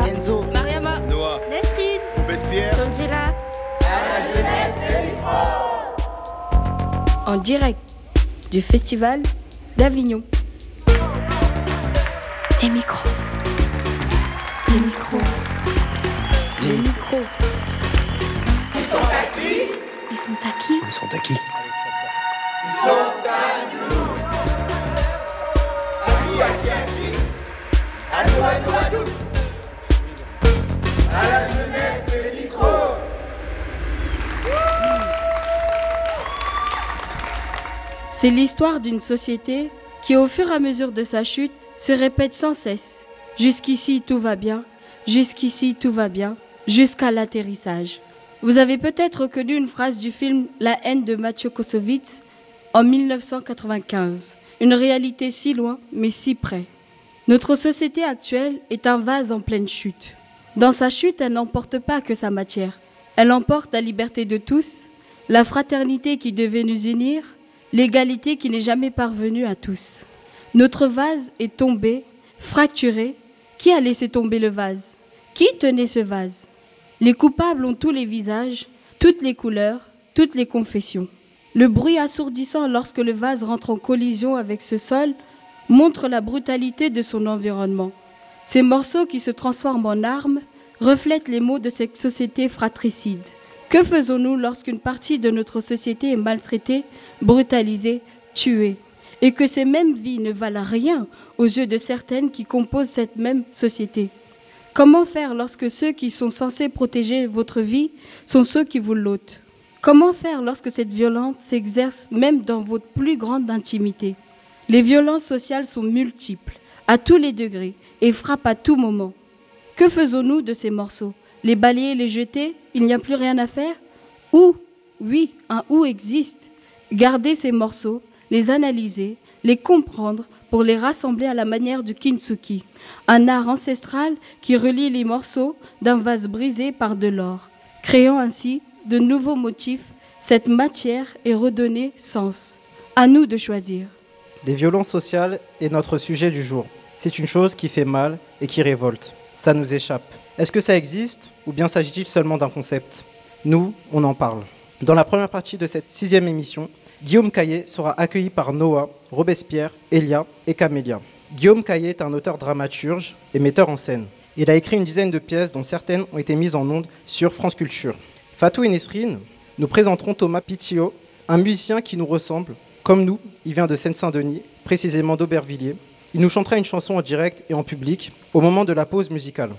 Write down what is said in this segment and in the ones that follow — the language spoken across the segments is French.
Enzo, Mariama, Noah, Nesrine, Robespierre, Angela. en direct du Festival d'Avignon. Et micro. Les micros. Les micros. Ils sont à qui? Ils sont à qui? C'est l'histoire d'une société qui, au fur et à mesure de sa chute, se répète sans cesse. Jusqu'ici, tout va bien. Jusqu'ici, tout va bien. Jusqu'à l'atterrissage. Vous avez peut-être reconnu une phrase du film La haine de Mathieu Kosovitz en 1995. Une réalité si loin, mais si près. Notre société actuelle est un vase en pleine chute. Dans sa chute, elle n'emporte pas que sa matière. Elle emporte la liberté de tous, la fraternité qui devait nous unir, l'égalité qui n'est jamais parvenue à tous. Notre vase est tombé, fracturé. Qui a laissé tomber le vase? Qui tenait ce vase? Les coupables ont tous les visages, toutes les couleurs, toutes les confessions. Le bruit assourdissant lorsque le vase rentre en collision avec ce sol montre la brutalité de son environnement. Ces morceaux qui se transforment en armes reflètent les maux de cette société fratricide. Que faisons-nous lorsqu'une partie de notre société est maltraitée, brutalisée, tuée? Et que ces mêmes vies ne valent rien aux yeux de certaines qui composent cette même société? Comment faire lorsque ceux qui sont censés protéger votre vie sont ceux qui vous l'ôtent? Comment faire lorsque cette violence s'exerce même dans votre plus grande intimité? Les violences sociales sont multiples, à tous les degrés, et frappent à tout moment. Que faisons-nous de ces morceaux? Les balayer, les jeter? Il n'y a plus rien à faire? Où? Oui, un où existe. Garder ces morceaux, les analyser, les comprendre pour les rassembler à la manière du kintsugi, un art ancestral qui relie les morceaux d'un vase brisé par de l'or, créant ainsi de nouveaux motifs. Cette matière est redonnée sens. À nous de choisir. Les violences sociales est notre sujet du jour. C'est une chose qui fait mal et qui révolte. Ça nous échappe. Est-ce que ça existe ou bien s'agit-il seulement d'un concept? Nous, on en parle. Dans la première partie de cette sixième émission, Guillaume Caillé sera accueilli par Noah, Robespierre, Elia et Camélia. Guillaume Caillé est un auteur dramaturge et metteur en scène. Il a écrit une dizaine de pièces dont certaines ont été mises en ondes sur France Culture. Fatou et Nesrine nous présenteront Thomas Pitio, un musicien qui nous ressemble. Comme nous, il vient de Seine-Saint-Denis, précisément d'Aubervilliers. Il nous chantera une chanson en direct et en public au moment de la pause musicale.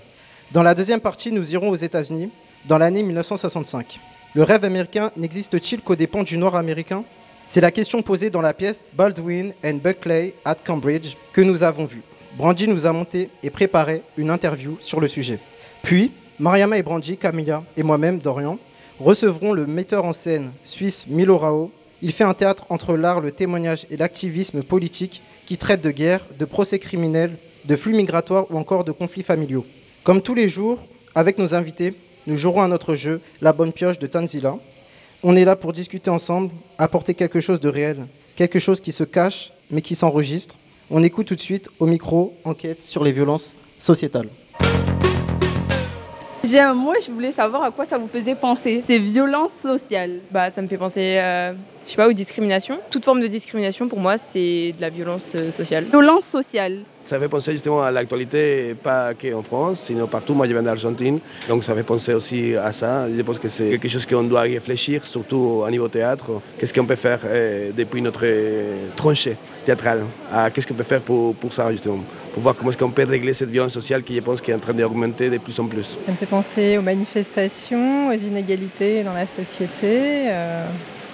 Dans la deuxième partie, nous irons aux États-Unis dans l'année 1965. Le rêve américain n'existe-t-il qu'aux dépens du Nord américain? C'est la question posée dans la pièce Baldwin and Buckley at Cambridge que nous avons vue. Brandy nous a monté et préparé une interview sur le sujet. Puis, Mariama et Brandy, Camilla et moi-même, Dorian, recevront le metteur en scène suisse Milo Rao. Il fait un théâtre entre l'art, le témoignage et l'activisme politique qui traite de guerre, de procès criminels, de flux migratoires ou encore de conflits familiaux. Comme tous les jours, avec nos invités, nous jouerons à notre jeu La Bonne Pioche de Tanzila. On est là pour discuter ensemble, apporter quelque chose de réel, quelque chose qui se cache mais qui s'enregistre. On écoute tout de suite au micro enquête sur les violences sociétales. Mot, je voulais savoir à quoi ça vous faisait penser. C'est violence sociale. Bah, ça me fait penser, euh, je sais pas, aux discriminations. Toute forme de discrimination, pour moi, c'est de la violence euh, sociale. Violence sociale. Ça fait penser justement à l'actualité, pas qu'en France, sinon partout. Moi, je viens d'Argentine, donc ça fait penser aussi à ça. Je pense que c'est quelque chose qu'on doit réfléchir, surtout au niveau théâtre. Qu'est-ce qu'on peut faire euh, depuis notre tranchée théâtrale? Ah, Qu'est-ce qu'on peut faire pour, pour ça, justement? Pour voir comment est-ce qu'on peut régler cette violence sociale qui, je pense, est en train d'augmenter de plus en plus. Ça me fait penser aux manifestations, aux inégalités dans la société. euh,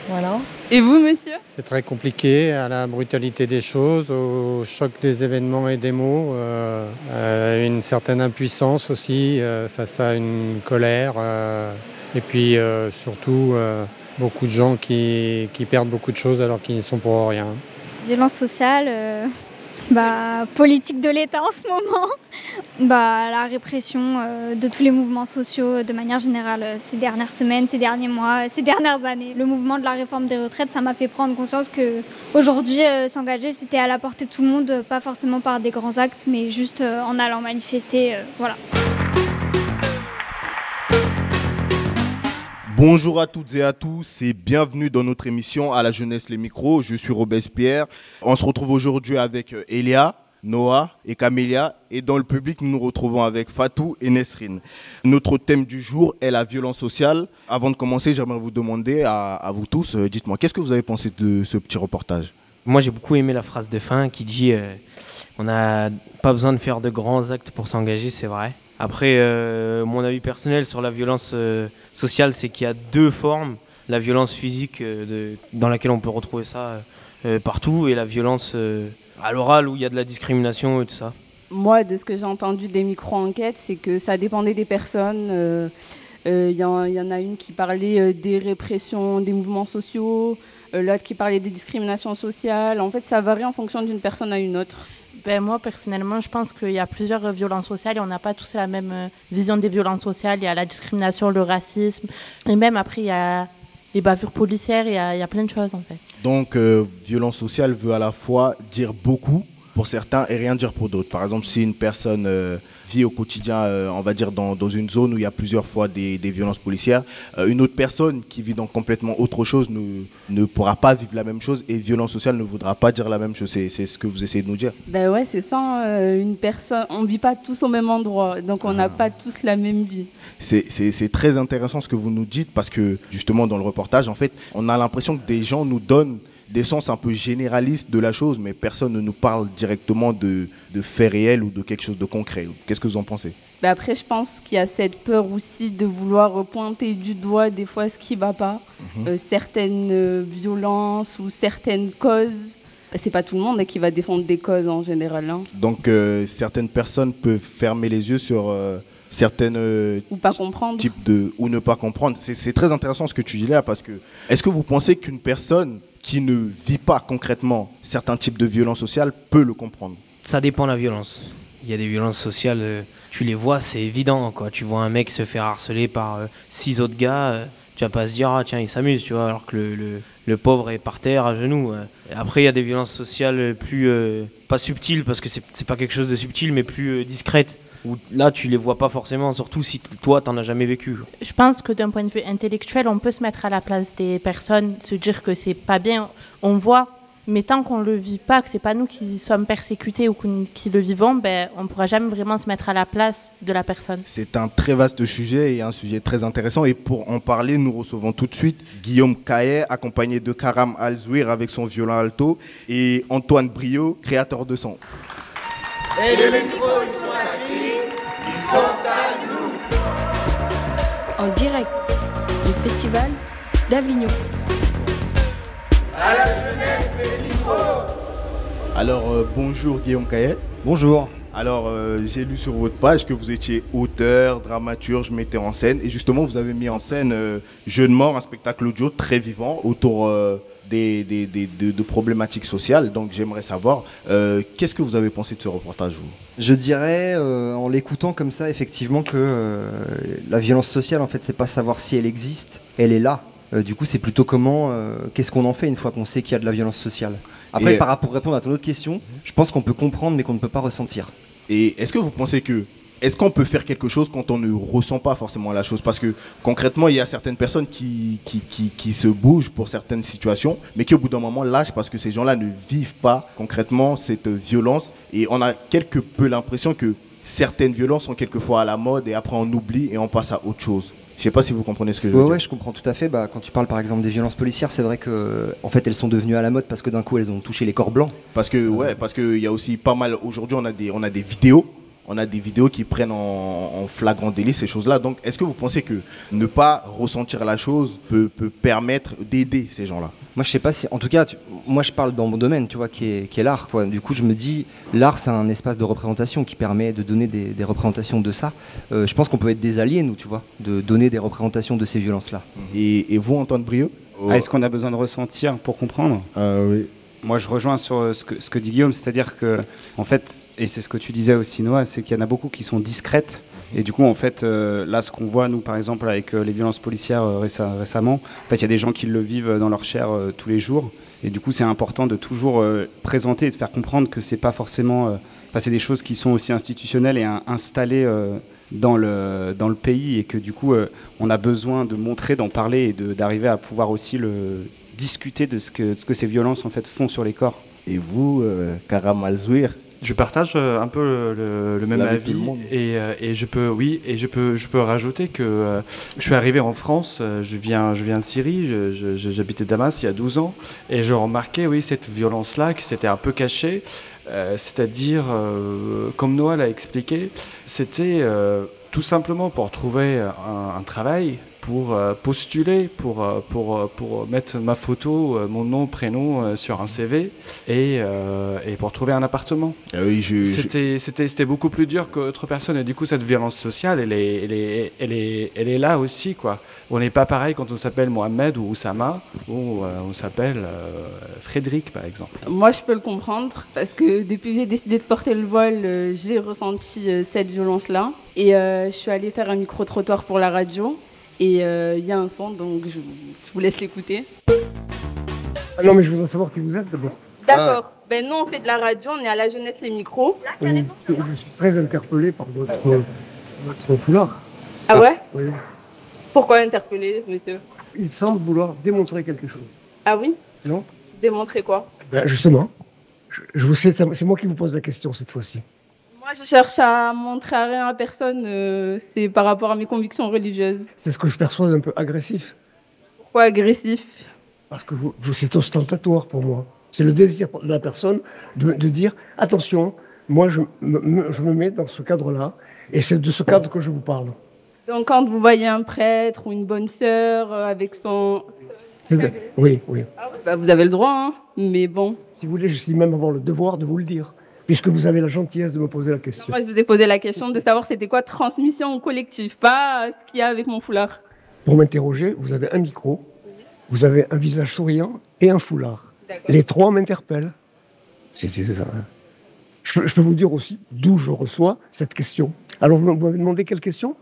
voilà. Et vous, monsieur? C'est très compliqué, à la brutalité des choses, au choc des événements et des mots, euh, euh, une certaine impuissance aussi euh, face à une colère, euh, et puis euh, surtout euh, beaucoup de gens qui, qui perdent beaucoup de choses alors qu'ils n'y sont pour rien. Violence sociale, euh, bah, politique de l'État en ce moment, bah, la répression euh, de tous les mouvements sociaux de manière générale euh, ces dernières semaines, ces derniers mois, euh, ces dernières années. Le mouvement de la réforme des retraites, ça m'a fait prendre conscience que aujourd'hui s'engager, c'était à la portée de tout le monde, pas forcément par des grands actes, mais juste en allant manifester. voilà. Bonjour à toutes et à tous et bienvenue dans notre émission à la jeunesse les micros. Je suis Robespierre. On se retrouve aujourd'hui avec euh, Elia, Noah et Camélia et dans le public nous nous retrouvons avec Fatou et Nesrine. Notre thème du jour est la violence sociale. Avant de commencer, j'aimerais vous demander à, vous tous, euh, dites-moi, qu'est-ce que vous avez pensé de ce petit reportage? Moi j'ai beaucoup aimé la phrase de fin qui dit euh, on n'a pas besoin de faire de grands actes pour s'engager, c'est vrai. Après, mon avis personnel sur la violence sociale, c'est qu'il y a deux formes. La violence physique euh, dans laquelle on peut retrouver ça euh, partout et la violence euh, à l'oral où il y a de la discrimination et tout ça. Moi, de ce que j'ai entendu des micro-enquêtes, c'est que ça dépendait des personnes. Il y, en a une qui parlait des répressions des mouvements sociaux, l'autre qui parlait des discriminations sociales. En fait, ça varie en fonction d'une personne à une autre. Ben, moi, personnellement, je pense qu'il y a plusieurs violences sociales et on n'a pas tous la même euh, vision des violences sociales. Il y a la discrimination, le racisme, et même après, il y a les bavures policières, il y a, plein de choses en fait. Donc, euh, violence sociale veut à la fois dire beaucoup pour certains et rien dire pour d'autres. Par exemple, si une personne euh, vit au quotidien, euh, on va dire, dans, une zone où il y a plusieurs fois des, violences policières. Euh, une autre personne qui vit dans complètement autre chose ne, ne pourra pas vivre la même chose et violence sociale ne voudra pas dire la même chose. C'est ce que vous essayez de nous dire. Ben ouais, c'est ça. Une personne, on ne vit pas tous au même endroit, donc on n'a ah. pas tous la même vie. C'est très intéressant ce que vous nous dites parce que justement dans le reportage, en fait, on a l'impression que des gens nous donnent des sens un peu généralistes de la chose, mais personne ne nous parle directement de, de faits réels ou de quelque chose de concret. Qu'est-ce que vous en pensez? Bah Après, je pense qu'il y a cette peur aussi de vouloir pointer du doigt des fois ce qui ne va pas, mhm. euh, certaines euh, violences ou certaines causes. Bah, c'est pas tout le monde qui va défendre des causes en général. Hein. Donc euh, certaines personnes peuvent fermer les yeux sur certaines ou pas comprendre types de ou ne pas comprendre. C'est très intéressant ce que tu dis là parce que est-ce que vous pensez qu'une personne qui ne vit pas concrètement certains types de violences sociales peut le comprendre Ça dépend de la violence. Il y a des violences sociales, euh, tu les vois, c'est évident. Quoi. Tu vois un mec se faire harceler par euh, six autres gars, euh, tu vas pas se dire, ah tiens, il s'amuse, tu vois, alors que le, le, pauvre est par terre à genoux. Après, il y a des violences sociales plus, pas subtiles, parce que c'est pas quelque chose de subtil, mais plus discrètes où là tu les vois pas forcément, surtout si toi t'en as jamais vécu. Je pense que d'un point de vue intellectuel, on peut se mettre à la place des personnes, se dire que c'est pas bien. On voit, mais tant qu'on le vit pas, que c'est pas nous qui sommes persécutés ou qui le vivons, ben on pourra jamais vraiment se mettre à la place de la personne. C'est un très vaste sujet et un sujet très intéressant. Et pour en parler, nous recevons tout de suite Guillaume Caillet, accompagné de Karam Alzouir avec son violon alto, et Antoine Brio, créateur de son. Et les micros, ils sont en direct du festival d'Avignon. À la jeunesse et Alors euh, bonjour Guillaume Caillet. Bonjour. Alors euh, j'ai lu sur votre page que vous étiez auteur, dramaturge, metteur en scène et justement vous avez mis en scène euh, Jeune mort, un spectacle audio très vivant autour des, de, problématiques sociales. Donc j'aimerais savoir, euh, qu'est-ce que vous avez pensé de ce reportage vous? Je dirais, euh, en l'écoutant comme ça, effectivement, que euh, la violence sociale, en fait, c'est pas savoir si elle existe, elle est là. du coup, c'est plutôt comment, qu'est-ce qu'on en fait une fois qu'on sait qu'il y a de la violence sociale. Après, par rapport, pour répondre à ton autre question, je pense qu'on peut comprendre, mais qu'on ne peut pas ressentir. Et est-ce que vous pensez que est-ce qu'on peut faire quelque chose quand on ne ressent pas forcément la chose? Parce que concrètement, il y a certaines personnes qui, qui, se bougent pour certaines situations, mais qui au bout d'un moment lâchent parce que ces gens-là ne vivent pas concrètement cette violence. Et on a quelque peu l'impression que certaines violences sont quelquefois à la mode et après on oublie et on passe à autre chose. Je sais pas si vous comprenez ce que je veux dire. Oui, je comprends tout à fait. Bah, quand tu parles par exemple des violences policières, c'est vrai que en fait elles sont devenues à la mode parce que d'un coup elles ont touché les corps blancs. Parce que ouais, parce qu'il y a aussi pas mal. Aujourd'hui, on a des on a des vidéos on a des vidéos qui prennent en, flagrant délit ces choses-là. Donc, est-ce que vous pensez que ne pas ressentir la chose peut, permettre d'aider ces gens-là? Moi, je sais pas si. En tout cas, moi, je parle dans mon domaine, tu vois, qui est, l'art. Du coup, je me dis, l'art, c'est un espace de représentation qui permet de donner des, représentations de ça. Euh, je pense qu'on peut être des alliés, nous, tu vois, de donner des représentations de ces violences-là. Et, vous, Antoine Brio ah, Est-ce qu'on a besoin de ressentir pour comprendre? Euh, Oui. Moi, je rejoins sur ce que, ce que dit Guillaume, c'est-à-dire que, en fait, et c'est ce que tu disais aussi, Noah, c'est qu'il y en a beaucoup qui sont discrètes. Et du coup, en fait, euh, là, ce qu'on voit, nous, par exemple, avec euh, les violences policières euh, récemment, en fait, il y a des gens qui le vivent dans leur chair tous les jours. Et du coup, c'est important de toujours présenter et de faire comprendre que c'est pas forcément. Enfin, c'est des choses qui sont aussi institutionnelles et installées dans le, dans le pays et que du coup, on a besoin de montrer, d'en parler et d'arriver à pouvoir aussi le, discuter de ce, que, ce que ces violences en fait font sur les corps. Et vous, euh, Karamalzouir je partage euh, un peu le, même avis et, euh, et, je peux oui et je peux je peux rajouter que euh, je suis arrivé en France je viens je viens de Syrie j'habitais Damas il y a 12 ans et je remarquais oui cette violence là qui s'était un peu cachée c'est-à-dire comme Noah l'a expliqué c'était tout simplement pour trouver un travail pour euh, postuler, pour, euh, pour, euh, pour mettre ma photo, mon nom, prénom sur un CV et, et pour trouver un appartement. Ah oui, c'était, c'était, c'était beaucoup plus dur qu'autre personne et du coup cette violence sociale, elle est, elle est, elle est, elle est là aussi. quoi. On n'est pas pareil quand on s'appelle Mohamed ou Oussama ou on s'appelle Frédéric par exemple. Moi je peux le comprendre parce que depuis que j'ai décidé de porter le voile, j'ai ressenti cette violence-là et je suis allée faire un micro-trottoir pour la radio et euh, il y a un son, donc je, vous laisse l'écouter. Ah non, mais je voudrais savoir qui vous êtes d'abord. D'accord. Ben nous, on fait de la radio, on est à la jeunesse les micros. je suis très interpellé par votre, votre foulard. Ah ouais Oui. Pourquoi interpellé, monsieur? Il semble vouloir démontrer quelque chose. Ah oui? Non Démontrer quoi? Ben Justement. Je, vous sais, c'est moi qui vous pose la question cette fois-ci. Moi, je cherche à montrer à rien à personne. Euh, c'est par rapport à mes convictions religieuses. C'est ce que je perçois d'un peu agressif. Pourquoi agressif Parce que vous, c'est ostentatoire pour moi. C'est le désir de la personne de, dire attention, moi je me, je me mets dans ce cadre-là et c'est de ce cadre que je vous parle. Donc quand vous voyez un prêtre ou une bonne sœur euh, avec son... Oui, oui. Bah, vous avez le droit, hein mais bon. Si vous voulez, je suis même avoir le devoir de vous le dire puisque vous avez la gentillesse de me poser la question. Moi, je vous ai posé la question de savoir c'était quoi transmission collective, pas ce qu'il y a avec mon foulard. Pour m'interroger, vous avez un micro, vous avez un visage souriant et un foulard. Les trois m'interpellent. C'est, ça. Hein. Je, peux, vous dire aussi d'où je reçois cette question. Alors, vous m'avez demandé quelle question?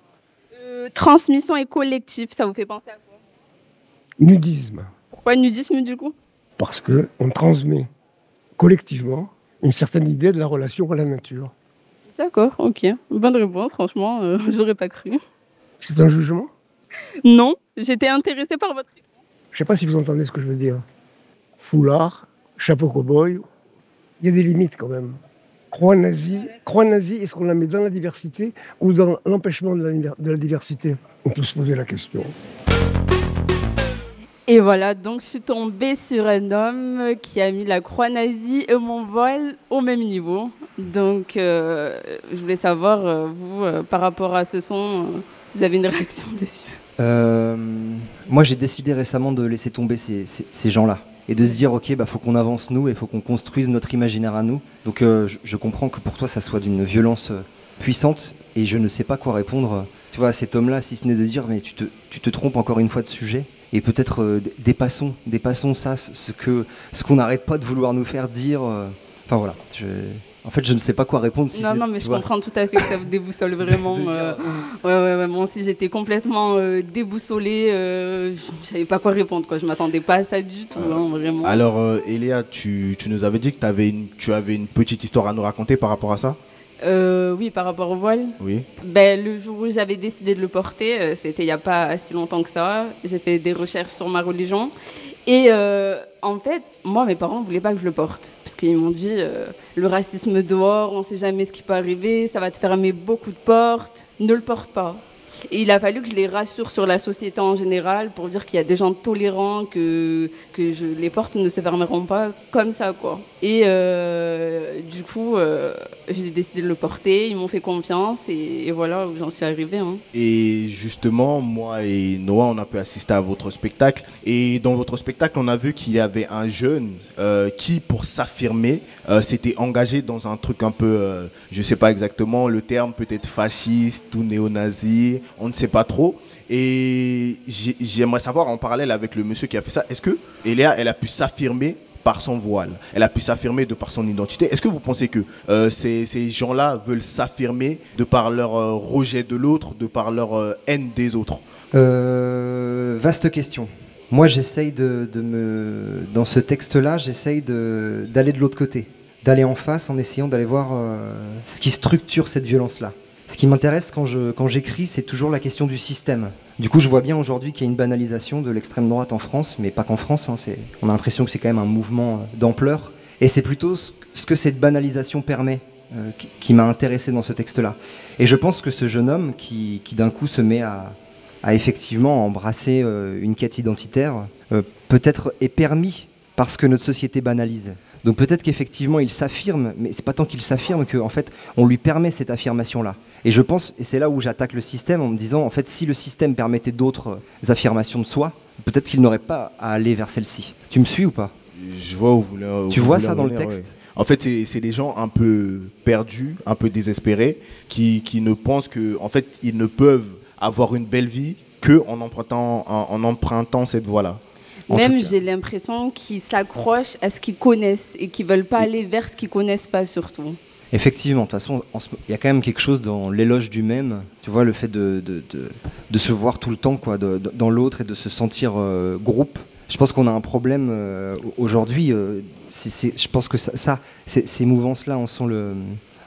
Euh, Transmission et collectif, ça vous fait penser à quoi? Nudisme. Pourquoi nudisme du coup? Parce qu'on transmet collectivement une certaine idée de la relation à la nature. D'accord, ok. Bonne réponse, franchement, euh, j'aurais pas cru. C'est un jugement? Non, j'étais intéressée par votre réponse. Je sais pas si vous entendez ce que je veux dire. Foulard, chapeau cow-boy, il y a des limites quand même. Croix nazie, croix nazie, est-ce qu'on la met dans la diversité ou dans l'empêchement de la diversité? On peut se poser la question. Et voilà, donc je suis tombée sur un homme qui a mis la croix nazie et mon vol au même niveau. Donc euh, je voulais savoir, euh, vous, euh, par rapport à ce son, vous avez une réaction dessus? Moi j'ai décidé récemment de laisser tomber ces, gens-là et de se dire ok bah faut qu'on avance nous et faut qu'on construise notre imaginaire à nous. Donc je, comprends que pour toi ça soit d'une violence puissante et je ne sais pas quoi répondre. Tu vois à cet homme-là si ce n'est de dire mais tu te, tu te trompes encore une fois de sujet et peut-être euh, dépassons, dépassons ça, ce que ce qu'on n'arrête pas de vouloir nous faire dire. Euh. Enfin voilà. en fait, je ne sais pas quoi répondre. non, non, mais je comprends tout à fait que ça vous déboussole vraiment. Euh. ouais, ouais, moi aussi, j'étais complètement déboussolée. je ne savais pas quoi répondre. Quoi. Je ne m'attendais pas à ça du tout, hein, vraiment. Alors, Eléa, tu, tu, nous avais dit que avais une, tu avais une petite histoire à nous raconter par rapport à ça? Euh, oui, par rapport au voile. Oui. Ben, le jour où j'avais décidé de le porter, euh, c'était il n'y a pas si longtemps que ça. J'ai fait des recherches sur ma religion. Et euh, en fait, moi, mes parents ne voulaient pas que je le porte. Parce qu'ils m'ont dit, le racisme dehors, on ne sait jamais ce qui peut arriver, ça va te fermer beaucoup de portes, ne le porte pas. Et il a fallu que je les rassure sur la société en général pour dire qu'il y a des gens tolérants, que, que je, les portes ne se fermeront pas comme ça. quoi. Et euh, du coup, euh, j'ai décidé de le porter, ils m'ont fait confiance et, voilà où j'en suis arrivée. Hein. Et justement, moi et Noah, on a pu assister à votre spectacle. Et dans votre spectacle, on a vu qu'il y avait un jeune euh, qui, pour s'affirmer, s'était engagé dans un truc un peu, je ne sais pas exactement le terme, peut-être fasciste ou néo-nazi on ne sait pas trop. Et j'aimerais savoir en parallèle avec le monsieur qui a fait ça, est-ce que Eléa, elle a pu s'affirmer par son voile, elle a pu s'affirmer de par son identité? Est-ce que vous pensez que euh, ces, gens-là veulent s'affirmer de par leur euh, rejet de l'autre, de par leur euh, haine des autres? Vaste question. Moi, j'essaye de, me, dans ce texte-là, j'essaye d'aller de, l'autre côté, d'aller en face en essayant d'aller voir ce qui structure cette violence-là. Ce qui m'intéresse quand j'écris, c'est toujours la question du système. Du coup, je vois bien aujourd'hui qu'il y a une banalisation de l'extrême droite en France, mais pas qu'en France. Hein, on a l'impression que c'est quand même un mouvement euh, d'ampleur. Et c'est plutôt ce que cette banalisation permet euh, qui, m'a intéressé dans ce texte-là. Et je pense que ce jeune homme qui, d'un coup se met à, à effectivement embrasser euh, une quête identitaire, peut-être est permis parce que notre société banalise. Donc peut-être qu'effectivement il s'affirme, mais c'est pas tant qu'il s'affirme qu'en fait on lui permet cette affirmation-là. Et je pense, et c'est là où j'attaque le système en me disant, en fait, si le système permettait d'autres affirmations de soi, peut-être qu'il n'aurait pas à aller vers celle-ci. Tu me suis ou pas? Je vois où vous. Tu vois ça dans le texte? En fait, c'est des gens un peu perdus, un peu désespérés, qui, qui ne pensent que, en fait, ils ne peuvent avoir une belle vie que en empruntant, en empruntant cette voie-là. Même j'ai l'impression qu'ils s'accrochent à ce qu'ils connaissent et qu'ils veulent pas aller vers ce qu'ils connaissent pas surtout. Effectivement, de toute façon, il y a quand même quelque chose dans l'éloge du même, tu vois, le fait de, de, de, se voir tout le temps quoi, dans l'autre et de se sentir euh, groupe. Je pense qu'on a un problème euh, aujourd'hui. Euh, je pense que ça, ça ces mouvances-là en sont le,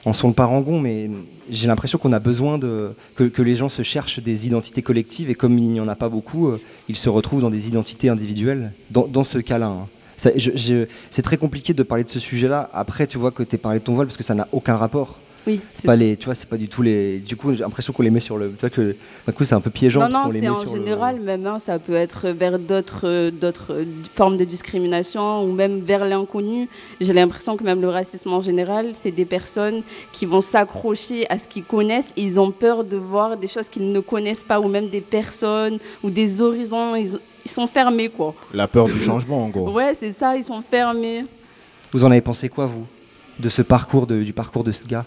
en sont le parangon, mais j'ai l'impression qu'on a besoin de, que, les gens se cherchent des identités collectives, et comme il n'y en a pas beaucoup, euh, ils se retrouvent dans des identités individuelles, dans, ce cas-là. Hein. C'est très compliqué de parler de ce sujet-là. Après, tu vois que tu parlé de ton vol parce que ça n'a aucun rapport. Oui. C'est pas les, tu vois, c'est pas du tout les. Du coup, j'ai l'impression qu'on les met sur le. Tu vois que, du coup, c'est un peu piégeant. Non, non, c'est en général même. Hein, ça peut être vers d'autres, d'autres formes de discrimination ou même vers l'inconnu. J'ai l'impression que même le racisme en général, c'est des personnes qui vont s'accrocher à ce qu'ils connaissent et ils ont peur de voir des choses qu'ils ne connaissent pas ou même des personnes ou des horizons. Ils, ils sont fermés, quoi. La peur du changement, en gros. Ouais, c'est ça. Ils sont fermés. Vous en avez pensé quoi, vous? De ce parcours, du parcours de ce gars.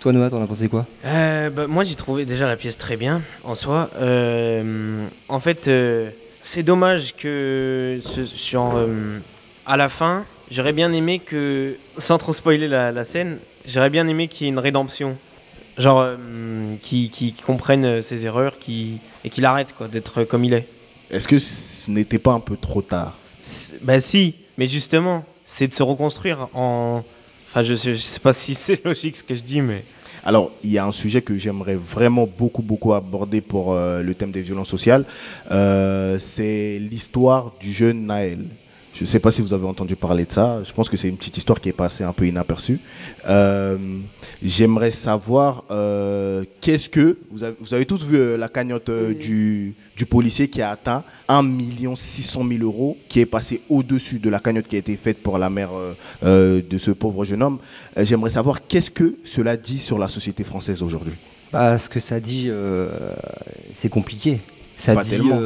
Toi, Noah, t'en as pensé quoi? Euh, bah, Moi, j'ai trouvé déjà la pièce très bien en soi. Euh, en fait, euh, c'est dommage que sur, à la fin, j'aurais bien aimé que, sans trop spoiler la, scène, j'aurais bien aimé qu'il y ait une rédemption. Genre, qui, qui, comprenne ses erreurs qui, et qu'il arrête d'être comme il est. Est-ce que ce n'était pas un peu trop tard? Bah si, mais justement, c'est de se reconstruire en je ne sais, pas si c'est logique ce que je dis, mais... Alors, il y a un sujet que j'aimerais vraiment beaucoup, beaucoup aborder pour euh, le thème des violences sociales. Euh, c'est l'histoire du jeune Naël. Je ne sais pas si vous avez entendu parler de ça. Je pense que c'est une petite histoire qui est passée un peu inaperçue. Euh, j'aimerais savoir qu'est-ce que... Vous avez, tous vu la cagnotte du, du policier qui a atteint 1 600 000 euros, qui est passé au-dessus de la cagnotte qui a été faite pour la mère euh, euh, de ce pauvre jeune homme. Euh, j'aimerais savoir qu'est-ce que cela dit sur la société française aujourd'hui? Bah, Ce que ça dit, c'est compliqué. Ça pas dit, tellement.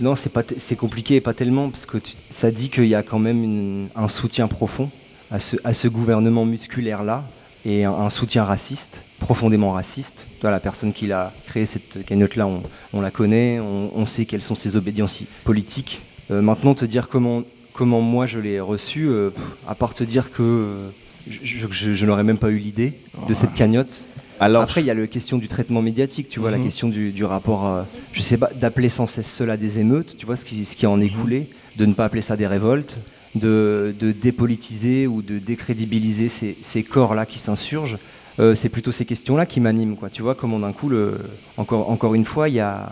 non, c'est pas, c'est compliqué, pas tellement, parce que ça dit qu'il y a quand même un soutien profond à ce, à ce gouvernement musculaire là et un soutien raciste, profondément raciste la personne qui a créé cette cagnotte-là, on, la connaît, on, sait quelles sont ses obédiences politiques. Euh, maintenant, te dire comment, comment moi je l'ai reçu, euh, à part te dire que euh, je, n'aurais même pas eu l'idée de cette cagnotte. Alors, Après, il y a la question du traitement médiatique, tu vois, la mhm. question du, rapport, je sais pas, d'appeler sans cesse cela des émeutes, tu vois, ce qui, ce qui en est coulé, de ne pas appeler ça des révoltes, de, dépolitiser ou de décrédibiliser ces corps-là qui s'insurgent. Euh, c'est plutôt ces questions-là qui m'animent. Quoi. Tu vois, comment d'un coup, le, encore, encore une fois, il y a,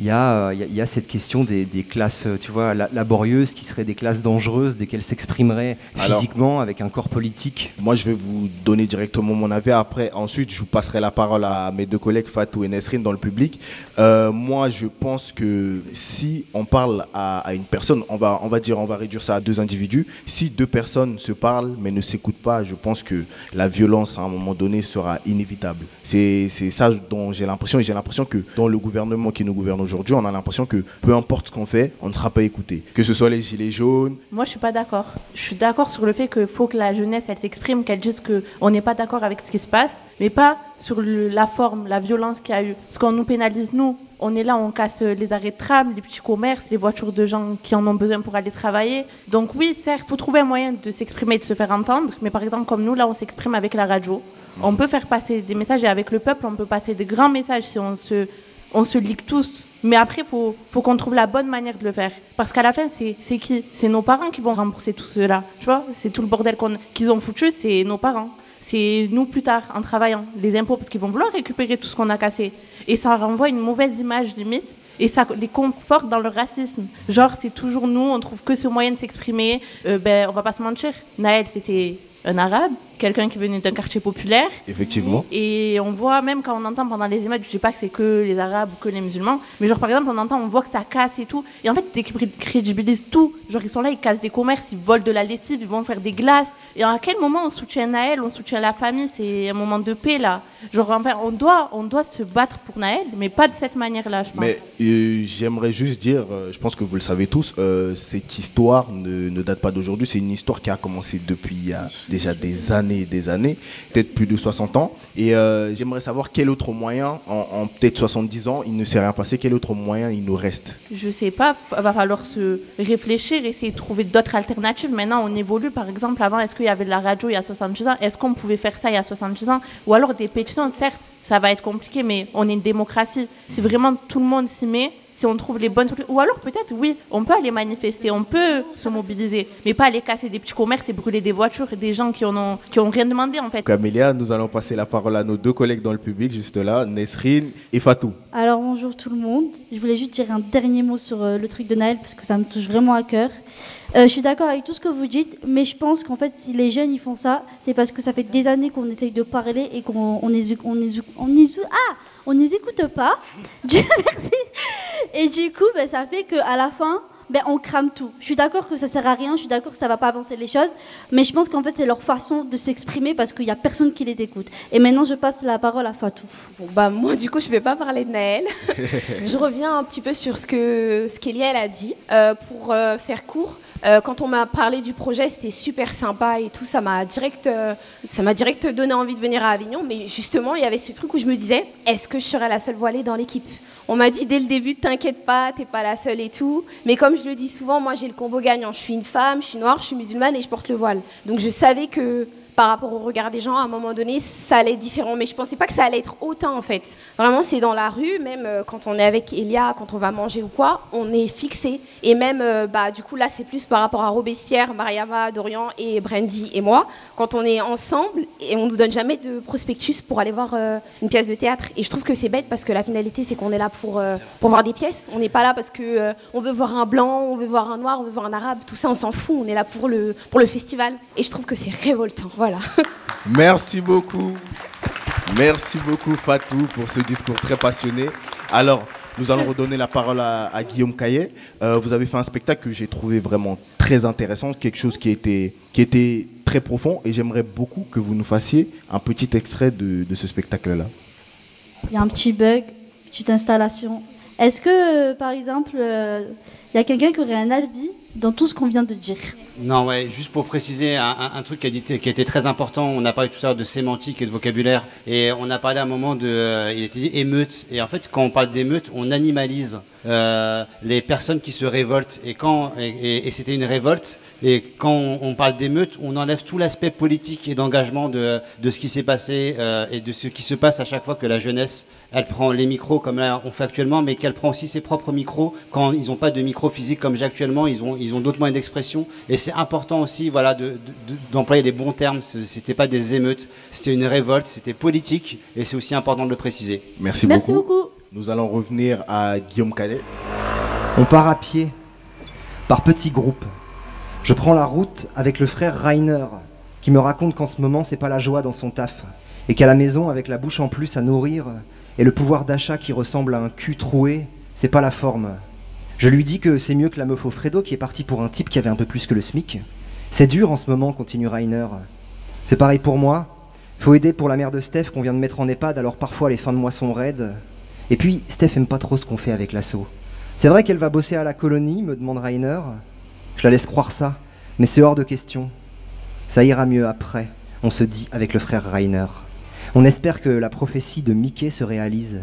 il y, a, il y, a, cette question des, classes tu vois, laborieuses qui seraient des classes dangereuses, desquelles s'exprimeraient physiquement avec un corps politique. Moi, je vais vous donner directement mon avis. Après, ensuite, je vous passerai la parole à mes deux collègues Fatou et Nesrine dans le public. Euh, moi, je pense que si on parle à, une personne, on va, on va dire, on va réduire ça à deux individus. Si deux personnes se parlent mais ne s'écoutent pas, je pense que la violence à un moment donné sera inévitable. C'est ça dont j'ai l'impression et j'ai l'impression que dans le gouvernement qui nous gouverne aujourd'hui, on a l'impression que peu importe ce qu'on fait, on ne sera pas écouté. Que ce soit les gilets jaunes. Moi, je suis pas d'accord. Je suis d'accord sur le fait qu'il faut que la jeunesse, elle s'exprime, qu'elle dise qu'on n'est pas d'accord avec ce qui se passe, mais pas sur la forme, la violence qu'il y a eu. Parce qu'on nous pénalise, nous. On est là, on casse les arrêts de tram, les petits commerces, les voitures de gens qui en ont besoin pour aller travailler. Donc oui, certes, faut trouver un moyen de s'exprimer de se faire entendre. Mais par exemple, comme nous, là, on s'exprime avec la radio. On peut faire passer des messages et avec le peuple, on peut passer des grands messages si on se, on se ligue tous. Mais après, il faut, faut qu'on trouve la bonne manière de le faire. Parce qu'à la fin, c'est qui? C'est nos parents qui vont rembourser tout cela. Tu vois? C'est tout le bordel qu'ils ont foutu, c'est nos parents. C'est nous plus tard, en travaillant, les impôts, parce qu'ils vont vouloir récupérer tout ce qu'on a cassé. Et ça renvoie une mauvaise image limite. Et ça les conforte dans le racisme. Genre, c'est toujours nous, on trouve que ce moyen de s'exprimer. Euh, ben, on va pas se mentir. Naël, c'était un arabe, quelqu'un qui venait d'un quartier populaire. Effectivement. Et on voit, même quand on entend pendant les émeutes, je dis pas que c'est que les arabes ou que les musulmans, mais genre par exemple, on entend, on voit que ça casse et tout. Et en fait, ils crédibilisent tout. Genre, ils sont là, ils cassent des commerces, ils volent de la lessive, ils vont faire des glaces. Et à quel moment on soutient Naël, on soutient la famille? C'est un moment de paix là. Genre, enfin, on doit, on doit se battre pour Naël, mais pas de cette manière-là, je pense. Mais euh, j'aimerais juste dire, euh, je pense que vous le savez tous, euh, cette histoire ne, ne date pas d'aujourd'hui. C'est une histoire qui a commencé depuis déjà des années des années, peut-être plus de 60 ans. Et j'aimerais savoir quel autre moyen, en, peut-être 70 ans, il ne s'est rien passé, quel autre moyen il nous reste? Je sais pas, va falloir se réfléchir, essayer de trouver d'autres alternatives. Maintenant, on évolue, par exemple, avant, est-ce qu'il y avait de la radio il y a 70 ans? Est-ce qu'on pouvait faire ça il y a 70 ans? Ou alors des pétitions, certes, ça va être compliqué, mais on est une démocratie. Si vraiment tout le monde s'y met, si on trouve les bonnes Ou alors peut-être, oui, on peut aller manifester, on peut se mobiliser, mais pas aller casser des petits commerces et brûler des voitures et des gens qui n'ont qui ont rien demandé en fait. Camélia, nous allons passer la parole à nos deux collègues dans le public, juste là, Nesrine et Fatou. Alors bonjour tout le monde. Je voulais juste dire un dernier mot sur euh, le truc de Naël parce que ça me touche vraiment à cœur. Euh, je suis d'accord avec tout ce que vous dites, mais je pense qu'en fait, si les jeunes ils font ça, c'est parce que ça fait des années qu'on essaye de parler et qu'on on on on ah, on les écoute pas. Et du coup, ben, ça fait qu'à la fin, ben, on crame tout. Je suis d'accord que ça sert à rien, je suis d'accord que ça va pas avancer les choses, mais je pense qu'en fait c'est leur façon de s'exprimer parce qu'il n'y a personne qui les écoute. Et maintenant je passe la parole à Fatou. Bon, bah, moi du coup je vais pas parler de Naël. je reviens un petit peu sur ce que ce qu'Eliel a dit. Euh, pour euh, faire court, euh, quand on m'a parlé du projet, c'était super sympa et tout. Ça m'a direct, ça m'a direct donné envie de venir à Avignon. Mais justement, il y avait ce truc où je me disais, est-ce que je serais la seule voilée dans l'équipe? On m'a dit dès le début, t'inquiète pas, t'es pas la seule et tout. Mais comme je le dis souvent, moi j'ai le combo gagnant. Je suis une femme, je suis noire, je suis musulmane et je porte le voile. Donc je savais que par rapport au regard des gens, à un moment donné, ça allait être différent. Mais je pensais pas que ça allait être autant en fait. Vraiment, c'est dans la rue, même euh, quand on est avec Elia, quand on va manger ou quoi, on est fixé. Et même, euh, bah, du coup, là, c'est plus par rapport à Robespierre, Mariava, Dorian et Brandy et moi. Quand on est ensemble et on nous donne jamais de prospectus pour aller voir euh, une pièce de théâtre. Et je trouve que c'est bête parce que la finalité, c'est qu'on est là pour, pour voir des pièces. On n'est pas là parce que on veut voir un blanc, on veut voir un noir, on veut voir un arabe. Tout ça, on s'en fout. On est là pour le, pour le festival. Et je trouve que c'est révoltant. Voilà. Merci beaucoup. Merci beaucoup Fatou pour ce discours très passionné. Alors, nous allons redonner la parole à, Guillaume Caillet. Euh, vous avez fait un spectacle que j'ai trouvé vraiment très intéressant, quelque chose qui était, qui était très profond et j'aimerais beaucoup que vous nous fassiez un petit extrait de, ce spectacle-là. Il y a un petit bug, petite installation. Est-ce que, euh, par exemple, euh, il y a quelqu'un qui aurait un avis dans tout ce qu'on vient de dire? Non, ouais, juste pour préciser un, truc qui a, été, qui a, été, très important, on a parlé tout à l'heure de sémantique et de vocabulaire, et on a parlé à un moment de, euh, il était dit émeute, et en fait quand on parle d'émeute, on animalise euh, les personnes qui se révoltent, et quand, et c'était une révolte, et quand on, parle d'émeute, on enlève tout l'aspect politique et d'engagement de, ce qui s'est passé euh, et de ce qui se passe à chaque fois que la jeunesse, elle prend les micros comme là on fait actuellement, mais qu'elle prend aussi ses propres micros quand ils n'ont pas de micro physique comme j'ai actuellement, ils ont, ils ont d'autres moyens d'expression. Et c'est important aussi voilà, d'employer les bons termes. C'était pas des émeutes, c'était une révolte, c'était politique, et c'est aussi important de le préciser. Merci, Merci beaucoup. Nous allons revenir à Guillaume Cadet. On part à pied, par petits groupes. Je prends la route avec le frère Rainer, qui me raconte qu'en ce moment, c'est pas la joie dans son taf, et qu'à la maison, avec la bouche en plus à nourrir, et le pouvoir d'achat qui ressemble à un cul troué, c'est pas la forme. Je lui dis que c'est mieux que la meuf au Fredo qui est partie pour un type qui avait un peu plus que le SMIC. C'est dur en ce moment, continue Rainer. C'est pareil pour moi. Faut aider pour la mère de Steph qu'on vient de mettre en EHPAD, alors parfois les fins de mois sont raides. Et puis, Steph aime pas trop ce qu'on fait avec l'assaut. C'est vrai qu'elle va bosser à la colonie, me demande Rainer. Je la laisse croire ça, mais c'est hors de question. Ça ira mieux après, on se dit avec le frère Rainer. On espère que la prophétie de Mickey se réalise.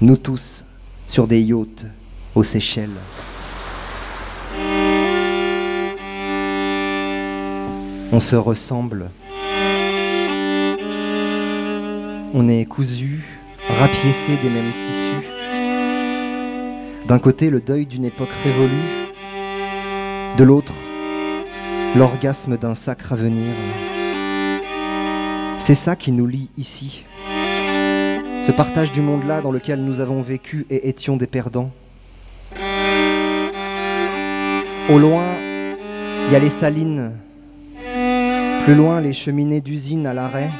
Nous tous, sur des yachts, aux Seychelles. On se ressemble. On est cousus, rapiécés des mêmes tissus. D'un côté, le deuil d'une époque révolue, de l'autre, l'orgasme d'un sacre avenir. C'est ça qui nous lie ici. Ce partage du monde-là dans lequel nous avons vécu et étions des perdants. Au loin, il y a les salines. Plus loin, les cheminées d'usines à l'arrêt.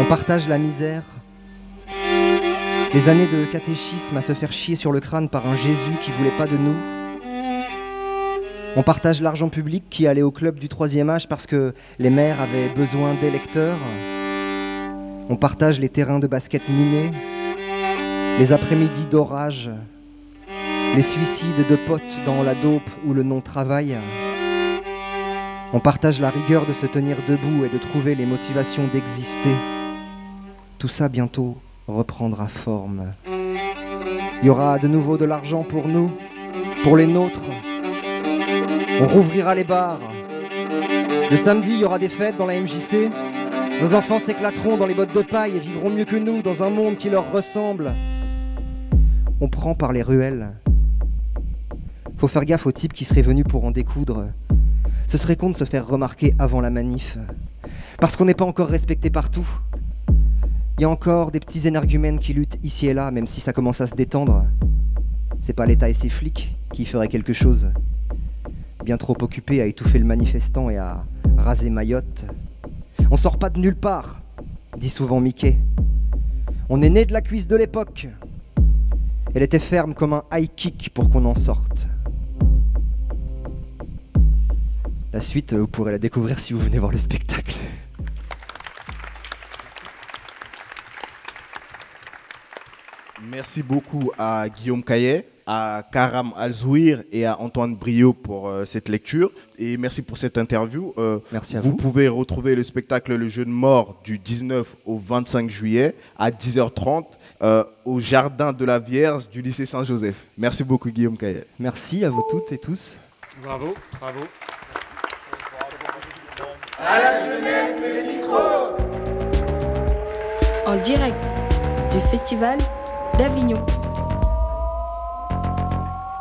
On partage la misère. Les années de catéchisme à se faire chier sur le crâne par un Jésus qui voulait pas de nous. On partage l'argent public qui allait au club du troisième âge parce que les maires avaient besoin d'électeurs. On partage les terrains de basket minés, les après-midi d'orage, les suicides de potes dans la dope ou le non-travail. On partage la rigueur de se tenir debout et de trouver les motivations d'exister. Tout ça bientôt reprendra forme. Il y aura de nouveau de l'argent pour nous, pour les nôtres. On rouvrira les bars. Le samedi, il y aura des fêtes dans la MJC. Nos enfants s'éclateront dans les bottes de paille et vivront mieux que nous dans un monde qui leur ressemble. On prend par les ruelles. Faut faire gaffe aux types qui seraient venus pour en découdre. Ce serait con de se faire remarquer avant la manif. Parce qu'on n'est pas encore respecté partout. Il y a encore des petits énergumènes qui luttent ici et là, même si ça commence à se détendre. C'est pas l'État et ses flics qui feraient quelque chose. Bien trop occupés à étouffer le manifestant et à raser Mayotte. On sort pas de nulle part, dit souvent Mickey. On est né de la cuisse de l'époque. Elle était ferme comme un high kick pour qu'on en sorte. La suite, vous pourrez la découvrir si vous venez voir le spectacle. Merci beaucoup à Guillaume Caillet, à Karam Alzouir et à Antoine Brio pour euh, cette lecture. Et merci pour cette interview. Euh, merci à vous. vous. pouvez retrouver le spectacle Le Jeu de mort du 19 au 25 juillet à 10h30 euh, au Jardin de la Vierge du lycée Saint-Joseph. Merci beaucoup Guillaume Caillet. Merci à vous toutes et tous. Bravo, bravo. À la jeunesse, c'est les micros En direct du festival d'Avignon.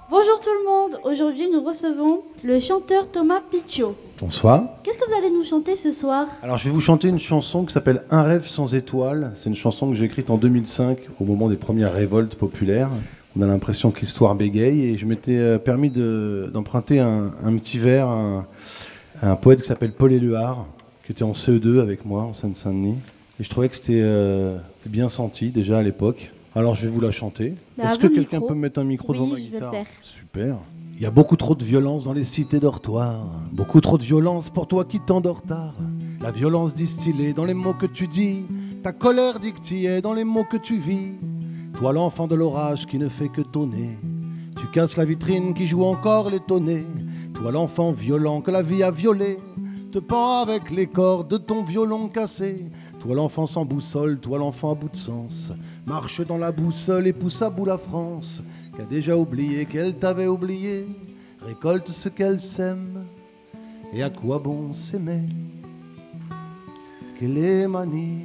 Bonjour tout le monde, aujourd'hui nous recevons le chanteur Thomas Picciot. Bonsoir. Qu'est-ce que vous allez nous chanter ce soir? Alors je vais vous chanter une chanson qui s'appelle Un rêve sans étoiles. C'est une chanson que j'ai écrite en 2005 au moment des premières révoltes populaires. On a l'impression que l'histoire bégaye et je m'étais euh, permis de- d'emprunter un, un petit vers à un, poète qui s'appelle Paul Éluard, qui était en CE2 avec moi en Seine-Saint-Denis. Et je trouvais que c'était euh, c'était bien senti déjà à l'époque. Alors je vais vous la chanter. Bah, Est-ce que quelqu'un peut me mettre un micro devant Oui, ma je vais guitare faire. Super. Il y a beaucoup trop de violence dans les cités dortoirs. Beaucoup trop de violence pour toi qui t'endors tard. La violence distillée dans les mots que tu dis. Ta colère dictée dans les mots que tu vis. Toi l'enfant de l'orage qui ne fait que tonner. Tu casses la vitrine qui joue encore les tonnets. Toi l'enfant violent que la vie a violé. Te pends avec les cordes de ton violon cassé. Toi l'enfant sans boussole, toi l'enfant à bout de sens. Marche dans la boue seule et pousse à bout la France. Qui a déjà oublié qu'elle t'avait oublié. Récolte ce qu'elle sème. Et à quoi bon s'aimer? Manie?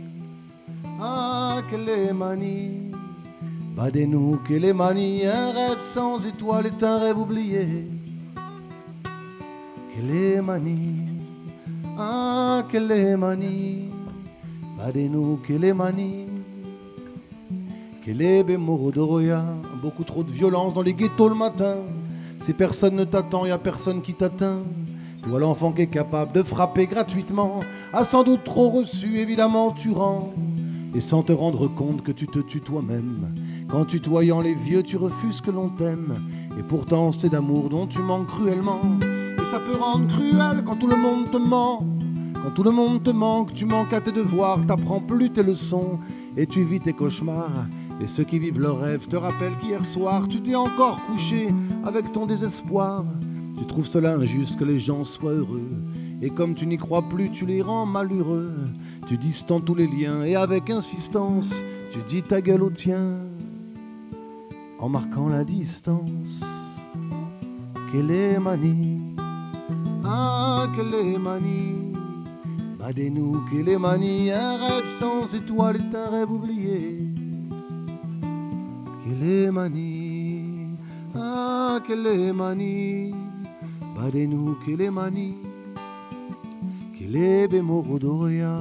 Ah, manie? Badez-nous manie? Un rêve sans étoile est un rêve oublié. Manie? Ah, manie? Badez-nous quelle Beaucoup trop de violence dans les ghettos le matin. Si personne ne t'attend, y a personne qui t'atteint. Toi l'enfant qui est capable de frapper gratuitement, a sans doute trop reçu, évidemment tu rends. Et sans te rendre compte que tu te tues toi-même. Qu'en tutoyant les vieux, tu refuses que l'on t'aime. Et pourtant c'est d'amour dont tu manques cruellement. Et ça peut rendre cruel quand tout le monde te ment. Quand tout le monde te manque, tu manques à tes devoirs, t'apprends plus tes leçons et tu vis tes cauchemars. Et ceux qui vivent leurs rêves te rappellent qu'hier soir, tu t'es encore couché avec ton désespoir. Tu trouves cela injuste que les gens soient heureux. Et comme tu n'y crois plus, tu les rends malheureux. Tu distends tous les liens et avec insistance, tu dis ta gueule au tien en marquant la distance. Quelle est manie? Ah, quelle est manie? Badez-nous quelle est manie? Un rêve sans étoile est un rêve oublié. Manie Ah, est manie Quelle Kelebe Morodoya.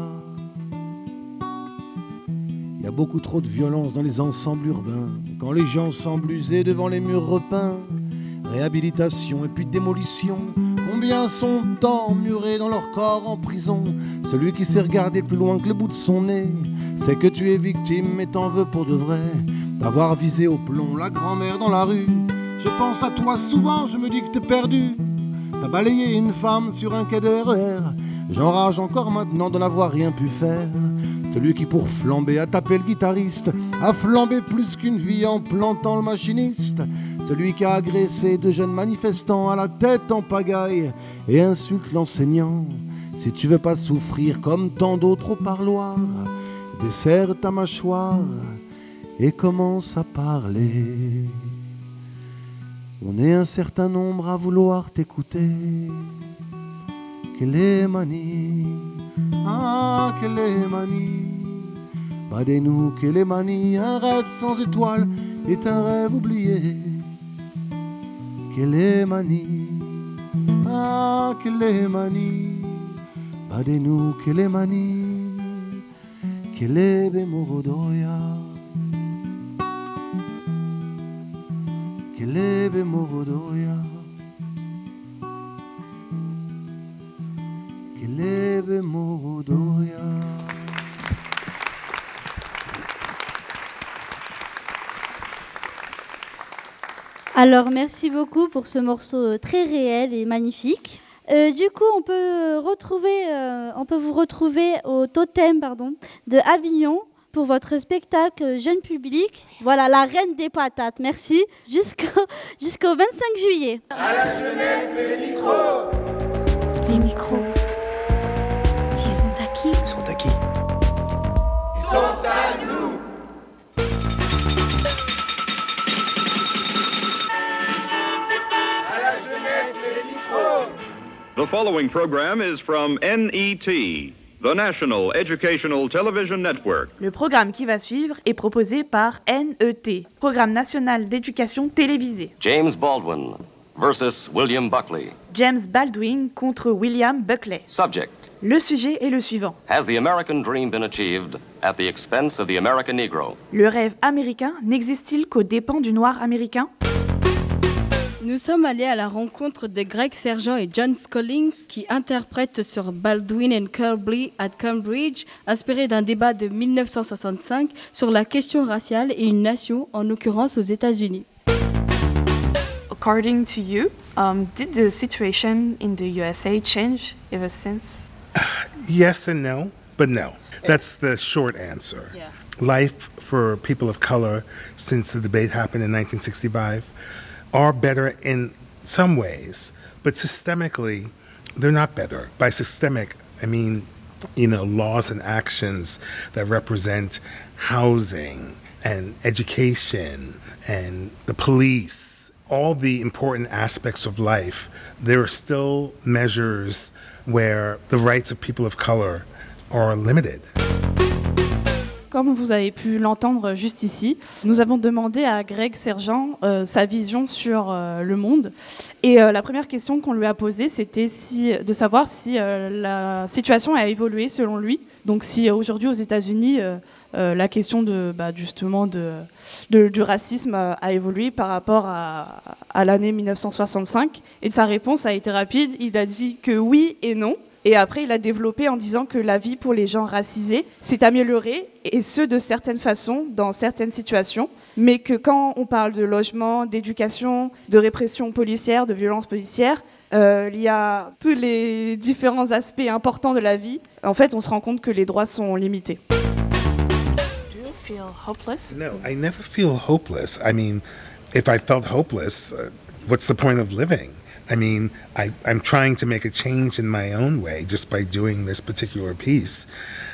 Il y a beaucoup trop de violence dans les ensembles urbains. Quand les gens semblent usés devant les murs repeints, réhabilitation et puis démolition. Combien sont emmurés dans leur corps en prison? Celui qui sait regarder plus loin que le bout de son nez, c'est que tu es victime et t'en veux pour de vrai. D'avoir visé au plomb la grand-mère dans la rue. Je pense à toi souvent, je me dis que t'es perdu. T'as balayé une femme sur un quai de RER. J'enrage encore maintenant de n'avoir rien pu faire. Celui qui pour flamber a tapé le guitariste, a flambé plus qu'une vie en plantant le machiniste. Celui qui a agressé deux jeunes manifestants à la tête en pagaille et insulte l'enseignant. Si tu veux pas souffrir comme tant d'autres au parloir, desserre ta mâchoire et commence à parler. On est un certain nombre à vouloir t'écouter. Manie Ah, manie Badez-nous, manie Un rêve sans étoile est un rêve oublié. Manie Ah, manie Badez-nous, quelle est manie Alors merci beaucoup pour ce morceau euh, très réel et magnifique. Euh, du coup, on peut, retrouver, euh, on peut vous retrouver au Totem de Avignon pour votre spectacle jeune public. Voilà, la reine des patates. Merci. Jusqu'au jusqu'au 25 juillet. À la jeunesse, les micros. Les micros. Ils sont à qui? Ils sont à qui? Ils sont à nous. À la jeunesse, les micros. The following program is from NET, the National Educational Television Network. Le programme qui va suivre est proposé par NET, Programme national d'éducation télévisée. James Baldwin versus William Buckley. James Baldwin contre William Buckley. Subject Le sujet est le suivant. Has the American dream been achieved at the expense of the American Negro? Le rêve américain n'existe-t-il qu'aux dépens du noir américain? Nous sommes allés à la rencontre de Greg Sergent et John Scollings qui interprètent sur Baldwin and Kirby at Cambridge, inspiré d'un débat de 1965 sur la question raciale et une nation, en l'occurrence aux États-Unis. According to you, um, did the situation in the USA change ever since? Yes and no, but no. That's the short answer. Life for people of color since the debate happened in 1965 are better in some ways, but systemically, they're not better. By systemic, I mean, you know, laws and actions that represent housing and education and the police, all the important aspects of life. There are still measures where the rights of people of color are limited. Comme vous avez pu l'entendre juste ici, nous avons demandé à Greg Sergent euh, sa vision sur euh, le monde. Et euh, la première question qu'on lui a posée, c'était si, de savoir si la situation a évolué selon lui. Donc si aujourd'hui aux États-Unis, la question de, bah, justement de, du racisme a évolué par rapport à, à l'année 1965. Et sa réponse a été rapide. Il a dit que oui et non. Et après, il a développé en disant que la vie pour les gens racisés s'est améliorée, et ce, de certaines façons, dans certaines situations, mais que quand on parle de logement, d'éducation, de répression policière, de violence policière, euh, il y a tous les différents aspects importants de la vie. En fait, on se rend compte que les droits sont limités. Do you feel hopeless? No, I never feel hopeless. I mean, if I felt hopeless, uh, what's the point of living? I mean, I, I'm trying to make a change in my own way just by doing this particular piece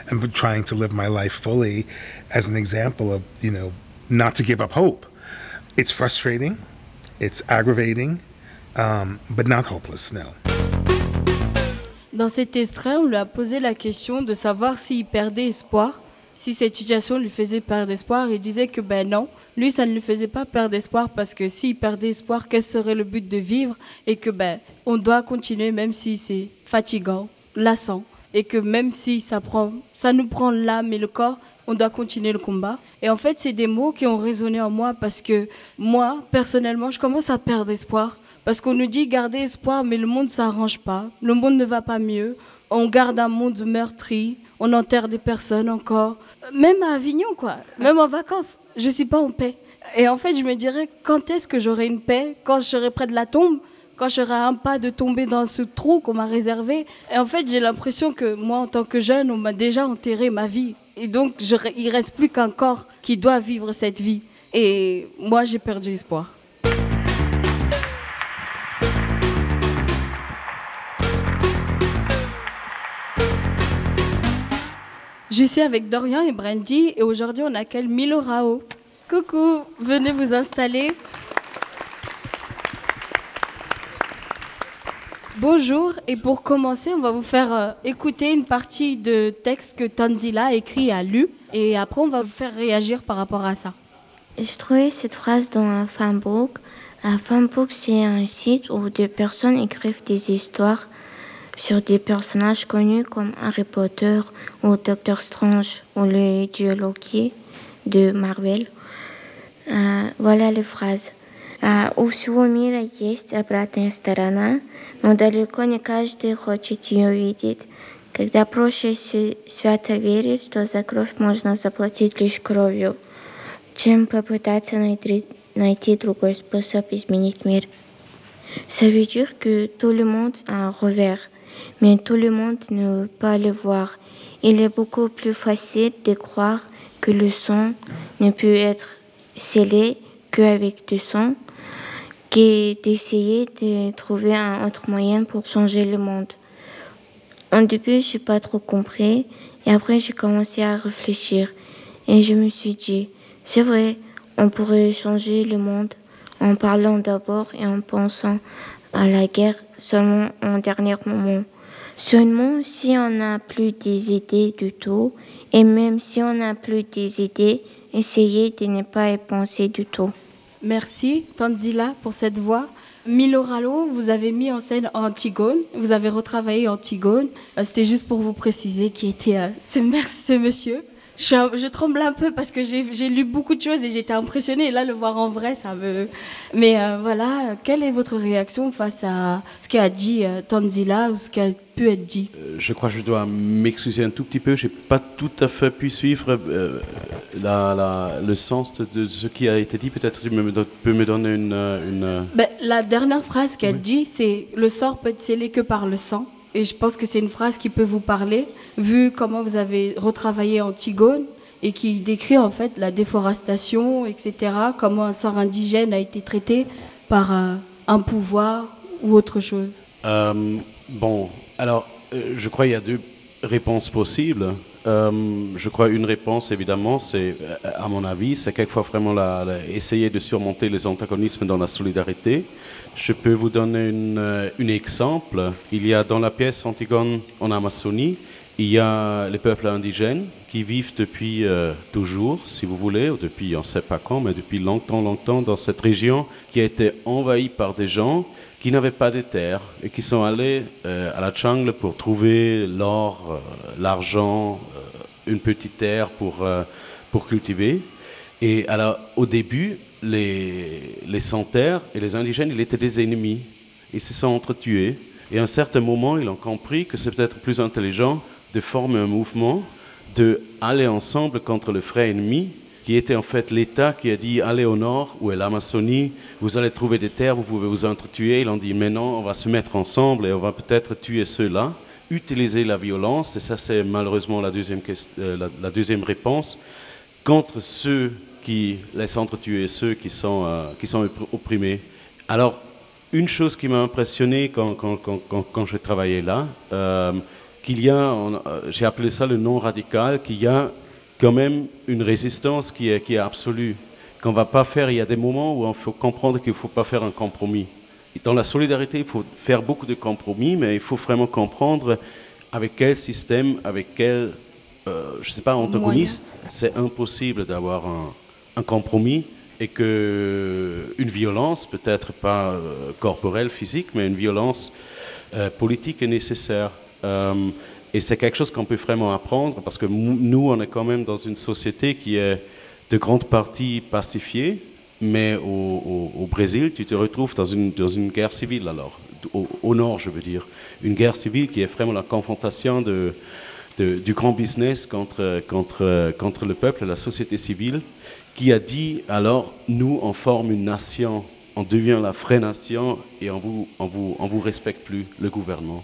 and trying to live my life fully as an example of, you know, not to give up hope. It's frustrating, it's aggravating, um, but not hopeless, no. Dans cet extrait, on lui a posé la question de savoir s'il perdait espoir, si cette situation lui faisait perdre espoir. Il disait que ben non, lui ça ne lui faisait pas perdre espoir parce que s'il perdait espoir, quel serait le but de vivre et que ben on doit continuer même si c'est fatigant, lassant et que même si ça, prend, ça nous prend l'âme et le corps, on doit continuer le combat. Et en fait, c'est des mots qui ont résonné en moi parce que moi, personnellement, je commence à perdre espoir. Parce qu'on nous dit garder espoir, mais le monde ne s'arrange pas. Le monde ne va pas mieux. On garde un monde meurtri. On enterre des personnes encore. Même à Avignon, quoi. Même en vacances. Je suis pas en paix. Et en fait, je me dirais, quand est-ce que j'aurai une paix? Quand je serai près de la tombe? Quand je serai à un pas de tomber dans ce trou qu'on m'a réservé? Et en fait, j'ai l'impression que moi, en tant que jeune, on m'a déjà enterré ma vie. Et donc, je, il reste plus qu'un corps qui doit vivre cette vie. Et moi, j'ai perdu espoir. Je suis avec Dorian et Brandy et aujourd'hui on accueille Milo Rao. Coucou, venez vous installer. Bonjour, et pour commencer, on va vous faire euh, écouter une partie de texte que Tanzila a écrit et a lu, et après on va vous faire réagir par rapport à ça. Je trouvais cette phrase dans un fanbook. Un fanbook, c'est un site où des personnes écrivent des histoires sur des personnages connus comme Harry Potter ou Doctor Strange ou le dieu Loki de Marvel. Uh, voilà les phrases. Uh, у всего мира есть обратная сторона, но далеко не каждый хочет ее видеть. Когда проще свято верить, что за кровь можно заплатить лишь кровью, чем попытаться найти, найти другой способ изменить мир. Ça veut dire que tout le monde a un revers, mais tout le monde ne peut pas le voir. Il est beaucoup plus facile de croire que le sang ne peut être scellé qu'avec du sang, que d'essayer de trouver un autre moyen pour changer le monde. Au début, je n'ai pas trop compris, et après, j'ai commencé à réfléchir, et je me suis dit, c'est vrai, on pourrait changer le monde en parlant d'abord et en pensant à la guerre seulement en dernier moment. Seulement si on n'a plus des idées du tout, et même si on n'a plus des idées, essayez de ne pas y penser du tout. Merci Tanzila pour cette voix. Milo Ralo, vous avez mis en scène Antigone, vous avez retravaillé Antigone. Euh, C'était juste pour vous préciser qui était euh, ce monsieur. Je, un, je, tremble un peu parce que j'ai lu beaucoup de choses et j'étais impressionnée. Et là, le voir en vrai, ça me. Mais euh, voilà, quelle est votre réaction face à ce qu'a dit euh, Tanzila ou ce qui a pu être dit? Euh, Je crois que je dois m'excuser un tout petit peu. Je n'ai pas tout à fait pu suivre euh, la, la, le sens de, de, ce qui a été dit. Peut-être tu me, peux me donner une. une... Ben, la dernière phrase qu'elle oui. dit, c'est Le sort peut être scellé que par le sang. Et je pense que c'est une phrase qui peut vous parler, vu comment vous avez retravaillé Antigone et qui décrit en fait la déforestation, etc., comment un sort indigène a été traité par euh, un pouvoir ou autre chose. Euh, bon, alors euh, je crois qu'il y a deux réponses possibles. Euh, je crois une réponse, évidemment, c'est, à mon avis, c'est quelquefois vraiment la, essayer de surmonter les antagonismes dans la solidarité. Je peux vous donner un exemple. Il y a dans la pièce Antigone en Amazonie, il y a les peuples indigènes qui vivent depuis euh, toujours, si vous voulez, ou depuis on ne sait pas quand, mais depuis longtemps, longtemps, dans cette région qui a été envahie par des gens qui n'avaient pas de terre et qui sont allés euh, à la jungle pour trouver l'or, euh, l'argent, une petite terre pour, pour cultiver. Et alors, au début, les, les sans-terre et les indigènes, ils étaient des ennemis. Ils se sont entretués. Et à un certain moment, ils ont compris que c'est peut-être plus intelligent de former un mouvement, de aller ensemble contre le frère ennemi, qui était en fait l'État qui a dit allez au nord, où est l'Amazonie, vous allez trouver des terres, vous pouvez vous entretuer. Ils ont dit mais non, on va se mettre ensemble et on va peut-être tuer ceux-là, utiliser la violence, et ça c'est malheureusement la deuxième, euh, la, deuxième réponse, contre ceux qui laissent entretuer ceux qui sont, euh, qui sont opprimés. Alors, une chose qui m'a impressionné quand, quand, quand, quand, je travaillais là, euh, qu'il y a, j'ai appelé ça le non radical, qu'il y a quand même une résistance qui est, qui est absolue, qu'on ne va pas faire, il y a des moments où il faut comprendre qu'il ne faut pas faire un compromis. Dans la solidarité, il faut faire beaucoup de compromis, mais il faut vraiment comprendre avec quel système, avec quel, euh, je ne sais pas, antagoniste, c'est impossible d'avoir un, un compromis et que une violence, peut-être pas euh, corporelle, physique, mais une violence euh, politique est nécessaire. Et c'est quelque chose qu'on peut vraiment apprendre parce que nous, on est quand même dans une société qui est de grande partie pacifiée, mais au, Brésil, tu te retrouves dans une, dans une guerre civile alors, au, nord, je veux dire. Une guerre civile qui est vraiment la confrontation de, du grand business contre, contre, contre le peuple, la société civile, qui a dit alors, nous, on forme une nation, on devient la vraie nation et on vous, on vous, on vous respecte plus, le gouvernement.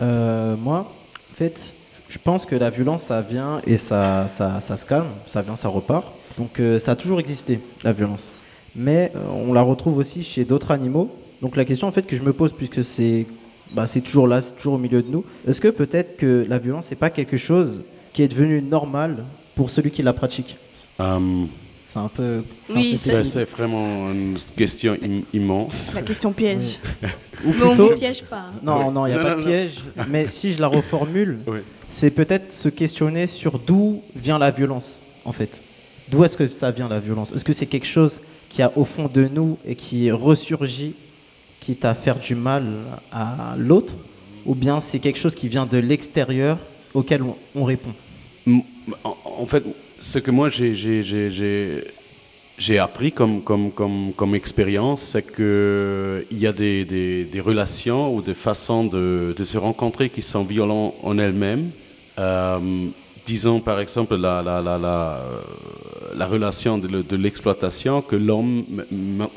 Euh, moi, en fait, je pense que la violence, ça vient et ça, ça, ça se calme, ça vient, ça repart. Donc euh, ça a toujours existé, la violence. Mais euh, on la retrouve aussi chez d'autres animaux. Donc la question en fait que je me pose, puisque c'est bah, toujours là, c'est toujours au milieu de nous, est-ce que peut-être que la violence, n'est pas quelque chose qui est devenu normal pour celui qui la pratique? Hum. C'est un peu. Oui, c'est vraiment une question immense. La question piège. Ou mais on ne piège pas. Non, non, il n'y a pas de piège. Mais si je la reformule, c'est peut-être se questionner sur d'où vient la violence, en fait. D'où est-ce que ça vient la violence? Est-ce que c'est quelque chose qui a au fond de nous et qui ressurgit, quitte à faire du mal à l'autre? Ou bien c'est quelque chose qui vient de l'extérieur auquel on, répond? En, fait, ce que moi j'ai appris comme, expérience, c'est qu'il y a des, relations ou des façons de, se rencontrer qui sont violentes en elles-mêmes. Euh, disons par exemple la, la relation de, l'exploitation que l'homme,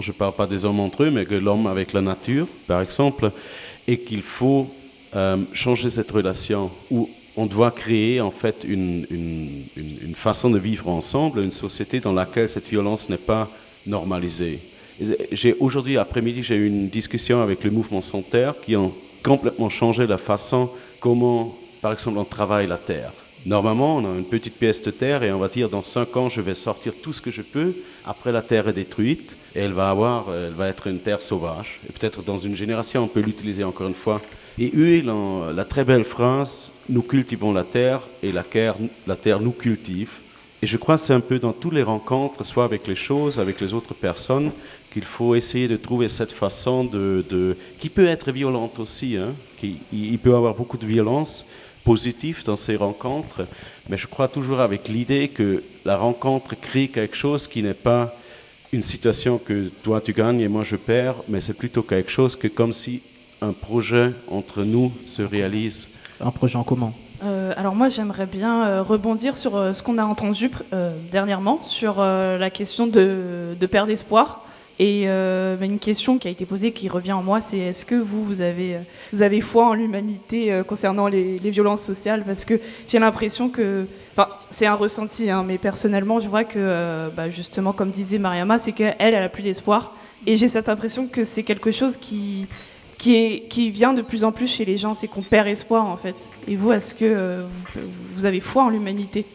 je ne parle pas des hommes entre eux, mais que l'homme avec la nature, par exemple, et qu'il faut euh, changer cette relation où on doit créer en fait une, une, façon de vivre ensemble, une société dans laquelle cette violence n'est pas normalisée. Aujourd'hui après-midi j'ai eu une discussion avec le mouvement Sans Terre qui ont complètement changé la façon comment, par exemple, on travaille la terre. Normalement, on a une petite pièce de terre et on va dire dans cinq ans, je vais sortir tout ce que je peux. Après, la terre est détruite et elle va avoir, elle va être une terre sauvage. Et peut-être dans une génération, on peut l'utiliser encore une fois. Et eux, la très belle phrase nous cultivons la terre et la terre, la terre nous cultive. Et je crois que c'est un peu dans toutes les rencontres, soit avec les choses, avec les autres personnes, qu'il faut essayer de trouver cette façon de, qui peut être violente aussi, hein, qui, il peut y avoir beaucoup de violence, positif dans ces rencontres, mais je crois toujours avec l'idée que la rencontre crée quelque chose qui n'est pas une situation que toi tu gagnes et moi je perds, mais c'est plutôt quelque chose que comme si un projet entre nous se réalise. Un projet en commun euh, alors moi j'aimerais bien euh, rebondir sur euh, ce qu'on a entendu dernièrement sur la question de, de perdre espoir. Et euh, bah, une question qui a été posée, qui revient en moi, c'est est-ce que vous, vous avez, vous avez foi en l'humanité euh, concernant les, violences sociales? Parce que j'ai l'impression que, enfin, c'est un ressenti, hein, mais personnellement, je vois que, bah, justement, comme disait Mariama, c'est qu'elle, elle a plus d'espoir. Et j'ai cette impression que c'est quelque chose qui, qui, vient de plus en plus chez les gens, c'est qu'on perd espoir, en fait. Et vous, est-ce que vous avez foi en l'humanité?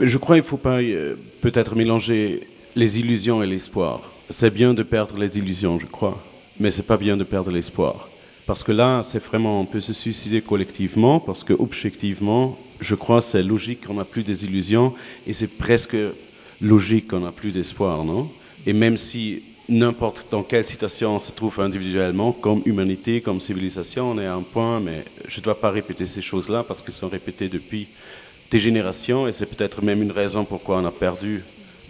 Je crois qu'il ne faut pas peut-être mélanger les illusions et l'espoir c'est bien de perdre les illusions, je crois, mais c'est pas bien de perdre l'espoir. Parce que là, c'est vraiment, on peut se suicider collectivement, parce que objectivement, je crois c'est logique qu'on n'a plus des illusions, et c'est presque logique qu'on n'a plus d'espoir, non? Et même si n'importe dans quelle situation on se trouve individuellement, comme humanité, comme civilisation, on est à un point, mais je ne dois pas répéter ces choses-là parce qu'elles sont répétées depuis des générations, et c'est peut-être même une raison pourquoi on a perdu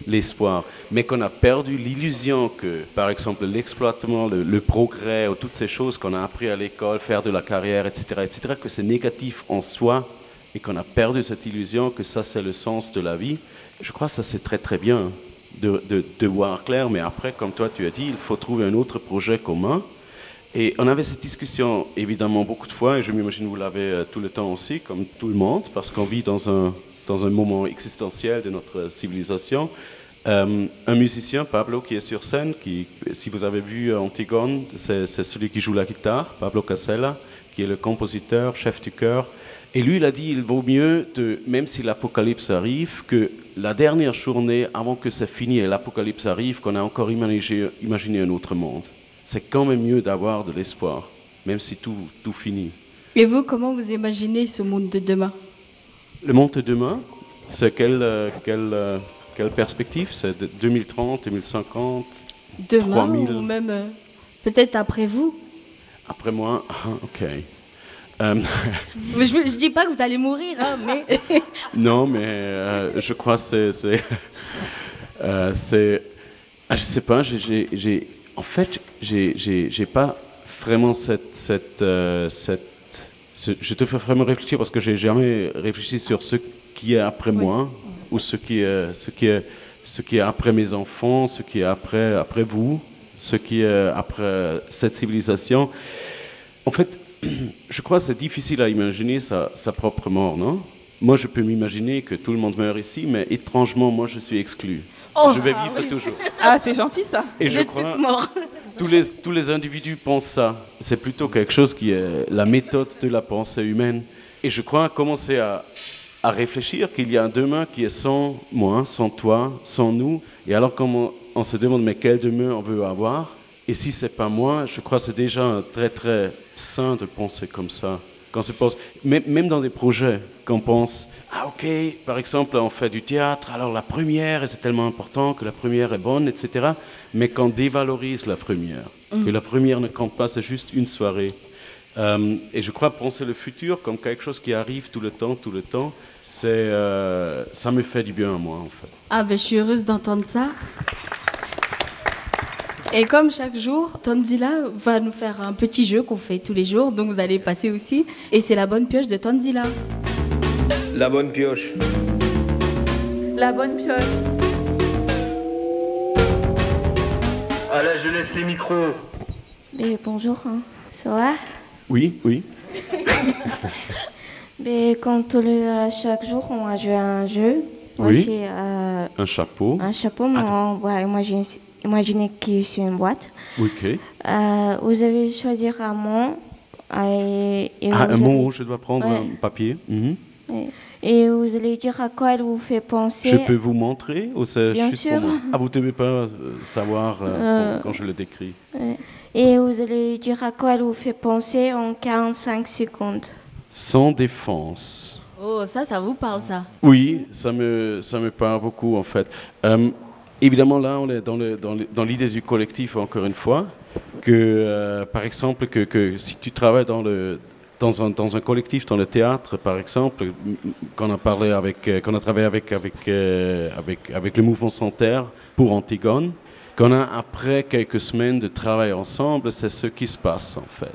l'espoir, mais qu'on a perdu l'illusion que, par exemple, l'exploitement, le, progrès, ou toutes ces choses qu'on a appris à l'école, faire de la carrière, etc., etc., que c'est négatif en soi et qu'on a perdu cette illusion que ça c'est le sens de la vie. Je crois que ça c'est très très bien de, voir clair, mais après, comme toi tu as dit, il faut trouver un autre projet commun. Et on avait cette discussion évidemment beaucoup de fois, et je m'imagine vous l'avez euh, tout le temps aussi, comme tout le monde, parce qu'on vit dans un dans un moment existentiel de notre civilisation. Euh, un musicien, Pablo, qui est sur scène, qui, si vous avez vu Antigone, c'est celui qui joue la guitare, Pablo Casella, qui est le compositeur, chef du chœur. Et lui, il a dit, il vaut mieux, de, même si l'apocalypse arrive, que la dernière journée, avant que ça finisse et l'apocalypse arrive, qu'on a encore imaginé, imaginé, un autre monde. C'est quand même mieux d'avoir de l'espoir, même si tout, tout finit. Et vous, comment vous imaginez ce monde de demain? Le monde de demain, c'est quelle, euh, quelle, euh, quelle perspective? C'est 2030, 2050 Demain 3000. ou même euh, peut-être après vous? Après moi, ah, ok. Euh, Mais je, je dis pas que vous allez mourir, hein, mais. non, mais euh, je crois que c'est. euh, c'est- ah, je sais pas, j'ai- En fait, j'ai- pas vraiment cette. cette, euh, cette ce- je te fais vraiment réfléchir parce que j'ai jamais réfléchi sur ce qui est après moi ou ce qui est, ce, qui est, ce qui est après mes enfants, ce qui est après, après vous, ce qui est après cette civilisation. En fait, je crois que c'est difficile à imaginer sa, sa propre mort, non? Moi, je peux m'imaginer que tout le monde meurt ici, mais étrangement, moi, je suis exclu. Oh. je vais Ah vivre oui. toujours. Ah, c'est gentil ça. Et je crois, tous les, tous les individus pensent ça. C'est plutôt quelque chose qui est la méthode de la pensée humaine. Et je crois commencer à, à réfléchir qu'il y a un demain qui est sans moi, sans toi, sans nous. Et alors, comme on, on se demande, mais quel demain on veut avoir? Et si c'est pas moi, je crois que c'est déjà très, très sain de penser comme ça. Quand on se pense, même, même dans des projets, qu'on pense, ah ok, par exemple, on fait du théâtre, alors la première, c'est tellement important que la première est bonne, etc. Mais qu'on dévalorise la première, Mm. que la première ne compte pas, c'est juste une soirée. Euh, et je crois penser le futur comme quelque chose qui arrive tout le temps, tout le temps, c'est, euh, ça me fait du bien à moi en fait. Ah ben je suis heureuse d'entendre ça. Et comme chaque jour, Tanzila va nous faire un petit jeu qu'on fait tous les jours, donc vous allez passer aussi. Et c'est la bonne pioche de Tanzila. La bonne pioche. La bonne pioche. Allez, je laisse les micros. Mais bonjour, hein. ça va? Oui, oui. Mais quand on le, à chaque jour, on va jouer à un jeu. Moi, Oui. euh, Un chapeau. un chapeau, mais on va imaginer, imaginer qu'il est sur une boîte. Ok. Euh, vous avez choisir un mot. euh, Et, et Ah, un allez- mot, je dois prendre Ouais. un papier. Mhm. Et vous allez dire à quoi elle vous fait penser. Je peux vous montrer ou Bien juste sûr. pour Ah, vous ne devez pas euh, savoir euh, Euh, quand, quand je le décris. Ouais. Et vous allez dire à quoi elle vous fait penser en 45 secondes. Sans défense. Oh, ça, ça vous parle ça. Oui, ça me, ça me parle beaucoup en fait. Euh, évidemment, là, on est dans, l'idée du collectif, encore une fois, que euh, par exemple, que, si tu travailles dans, un, dans un collectif, dans le théâtre, par exemple, qu'on a, parlé avec, euh, qu'on a travaillé avec, avec, euh, avec, avec le mouvement Sans Terre pour Antigone, qu'on a après quelques semaines de travail ensemble, c'est ce qui se passe en fait.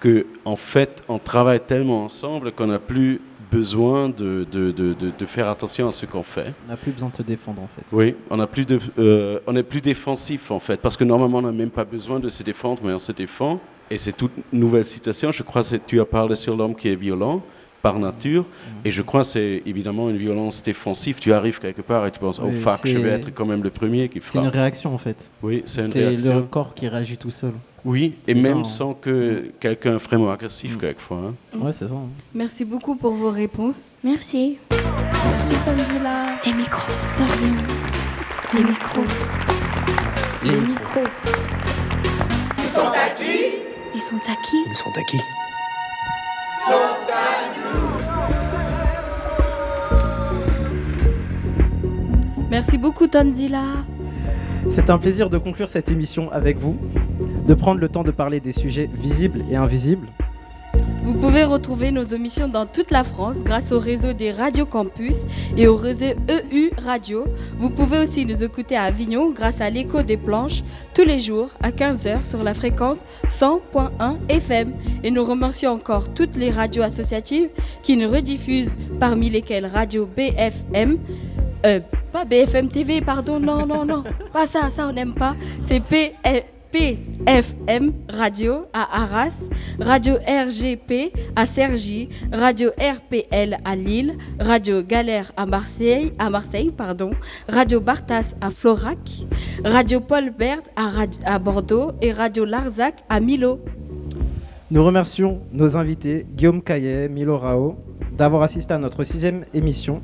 Que, en fait, on travaille tellement ensemble qu'on n'a plus besoin de, de, de, de, faire attention à ce qu'on fait. On n'a plus besoin de se défendre en fait. Oui, on a plus de, euh, on est plus défensif en fait, parce que normalement on n'a même pas besoin de se défendre, mais on se défend. Et c'est toute nouvelle situation. Je crois que tu as parlé sur l'homme qui est violent par nature, et je crois que c'est évidemment une violence défensive. Tu arrives quelque part et tu penses, oh Oui, fuck, je vais c'est- être quand même le premier qui C'est une frappe. réaction en fait. Oui, c'est une C'est réaction. le corps qui réagit tout seul. Oui, et ça, même hein. sans que quelqu'un vraiment agressif quelquefois. hein. Ouais, c'est ça. hein. Merci beaucoup pour vos réponses. Merci. Merci Tanzila. Les micros. Les micros. Les micros. Ils sont à qui? Ils sont à qui? Ils sont à qui? Sont à nous. Merci beaucoup Tanzila. C'est un plaisir de conclure cette émission avec vous, de prendre le temps de parler des sujets visibles et invisibles. Vous pouvez retrouver nos émissions dans toute la France grâce au réseau des radios campus et au réseau EU Radio. Vous pouvez aussi nous écouter à Avignon grâce à l'écho des planches tous les jours à 15h sur la fréquence 100.1 FM. Et nous remercions encore toutes les radios associatives qui nous rediffusent, parmi lesquelles Radio BFM. Euh, pas BFM TV, pardon, non, non, non, pas ça, ça on n'aime pas. C'est P- PFM Radio à Arras, Radio RGP à Cergy, Radio RPL à Lille, Radio Galère à Marseille, à Marseille pardon, Radio Bartas à Florac, Radio Paul Bert à, à Bordeaux et Radio Larzac à Milo. Nous remercions nos invités Guillaume Caillet, Milo Rao, d'avoir assisté à notre sixième émission.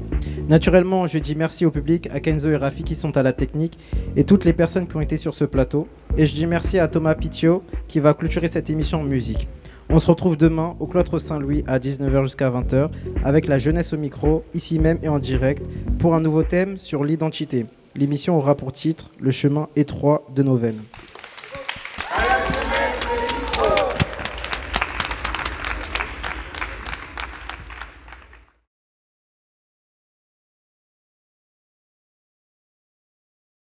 Naturellement, je dis merci au public, à Kenzo et Rafi qui sont à la technique et toutes les personnes qui ont été sur ce plateau. Et je dis merci à Thomas Pitio qui va clôturer cette émission en musique. On se retrouve demain au Cloître Saint-Louis à 19h jusqu'à 20h avec la jeunesse au micro, ici même et en direct, pour un nouveau thème sur l'identité. L'émission aura pour titre Le chemin étroit de nos veines.